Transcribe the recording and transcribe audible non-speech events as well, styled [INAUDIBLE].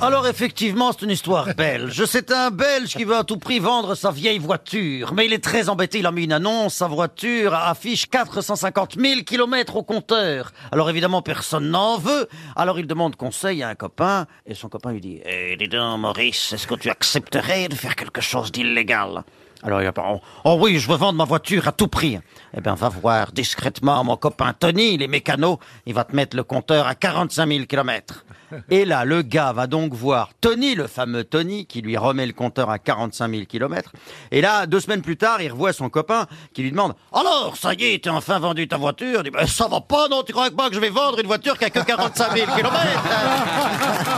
Alors effectivement, c'est une histoire belge. C'est un Belge qui veut à tout prix vendre sa vieille voiture. Mais il est très embêté, il a mis une annonce, sa voiture affiche 450 000 kilomètres au compteur. Alors évidemment, personne n'en veut. Alors il demande conseil à un copain, et son copain lui dit Eh, dis donc, Maurice, est-ce que tu accepterais de faire quelque chose d'illégal? Alors il répond, oh oui, je veux vendre ma voiture à tout prix. Eh bien, va voir discrètement mon copain Tony, les mécanos, il va te mettre le compteur à 45 000 kilomètres. [LAUGHS] Et là, le gars va donc voir Tony, le fameux Tony, qui lui remet le compteur à 45 000 kilomètres. Et là, deux semaines plus tard, il revoit son copain qui lui demande Alors, ça y est, t'as enfin vendu ta voiture? Il dit, Ben, Ça va pas, non Tu crois pas que je vais vendre une voiture qui a que 45 000 kilomètres? [LAUGHS]